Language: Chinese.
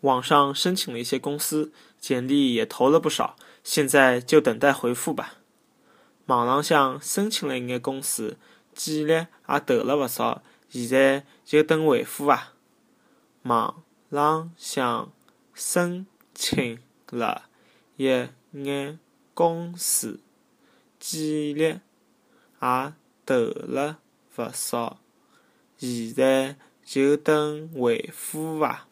网上申请了一些公司，简历也投了不少，现在就等待回复吧。网浪向申请了一眼公司，简历也投了不少，现在就等回复吧。网浪向申请了一眼公司，简历也投了不少，现在就等回复吧。